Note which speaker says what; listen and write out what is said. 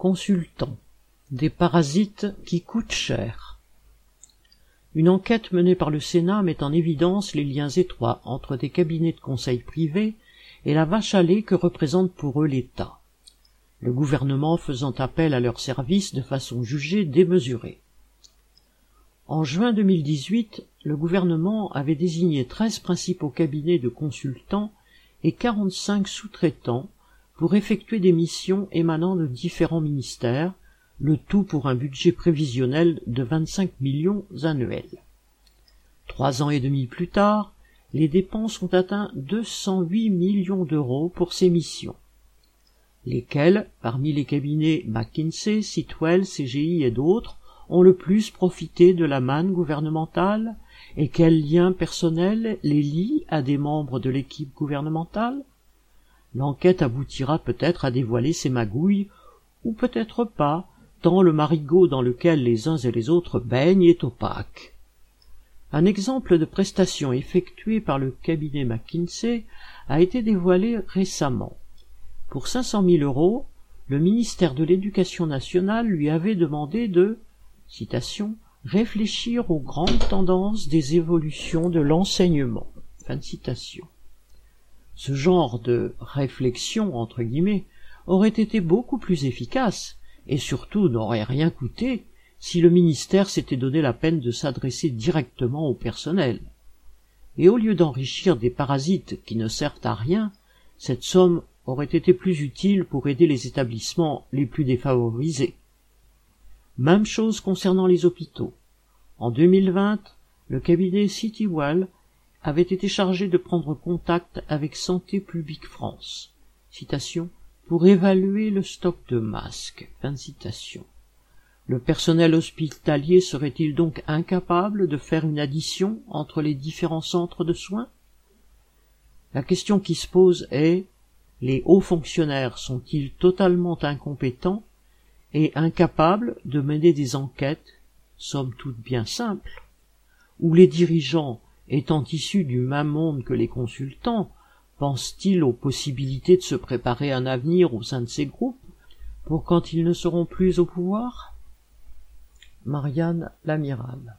Speaker 1: Consultants. Des parasites qui coûtent cher. Une enquête menée par le Sénat met en évidence les liens étroits entre des cabinets de conseil privés et la vache à lait que représente pour eux l'État, le gouvernement faisant appel à leurs services de façon jugée démesurée. En juin 2018, le gouvernement avait désigné treize principaux cabinets de consultants et quarante-cinq sous-traitants pour effectuer des missions émanant de différents ministères, le tout pour un budget prévisionnel de 25 millions annuels. Trois ans et demi plus tard, les dépenses ont atteint 208 millions d'euros pour ces missions. Lesquels, parmi les cabinets McKinsey, Sitwell, CGI et d'autres, ont le plus profité de la manne gouvernementale et quel lien personnel les lie à des membres de l'équipe gouvernementale? L'enquête aboutira peut-être à dévoiler ces magouilles, ou peut-être pas, tant le marigot dans lequel les uns et les autres baignent est opaque. Un exemple de prestation effectuée par le cabinet McKinsey a été dévoilé récemment. Pour cinq cent mille euros, le ministère de l'Éducation nationale lui avait demandé de citation, réfléchir aux grandes tendances des évolutions de l'enseignement. Fin citation. Ce genre de réflexion, entre guillemets, aurait été beaucoup plus efficace, et surtout n'aurait rien coûté, si le ministère s'était donné la peine de s'adresser directement au personnel. Et au lieu d'enrichir des parasites qui ne servent à rien, cette somme aurait été plus utile pour aider les établissements les plus défavorisés. Même chose concernant les hôpitaux. En 2020, le cabinet Citywell avait été chargé de prendre contact avec Santé publique France. Citation, pour évaluer le stock de masques. Fin de citation. Le personnel hospitalier serait-il donc incapable de faire une addition entre les différents centres de soins? La question qui se pose est les hauts fonctionnaires sont-ils totalement incompétents et incapable de mener des enquêtes, somme toute bien simples, où les dirigeants, étant issus du même monde que les consultants, pensent-ils aux possibilités de se préparer un avenir au sein de ces groupes, pour quand ils ne seront plus au pouvoir? Marianne l'Amiral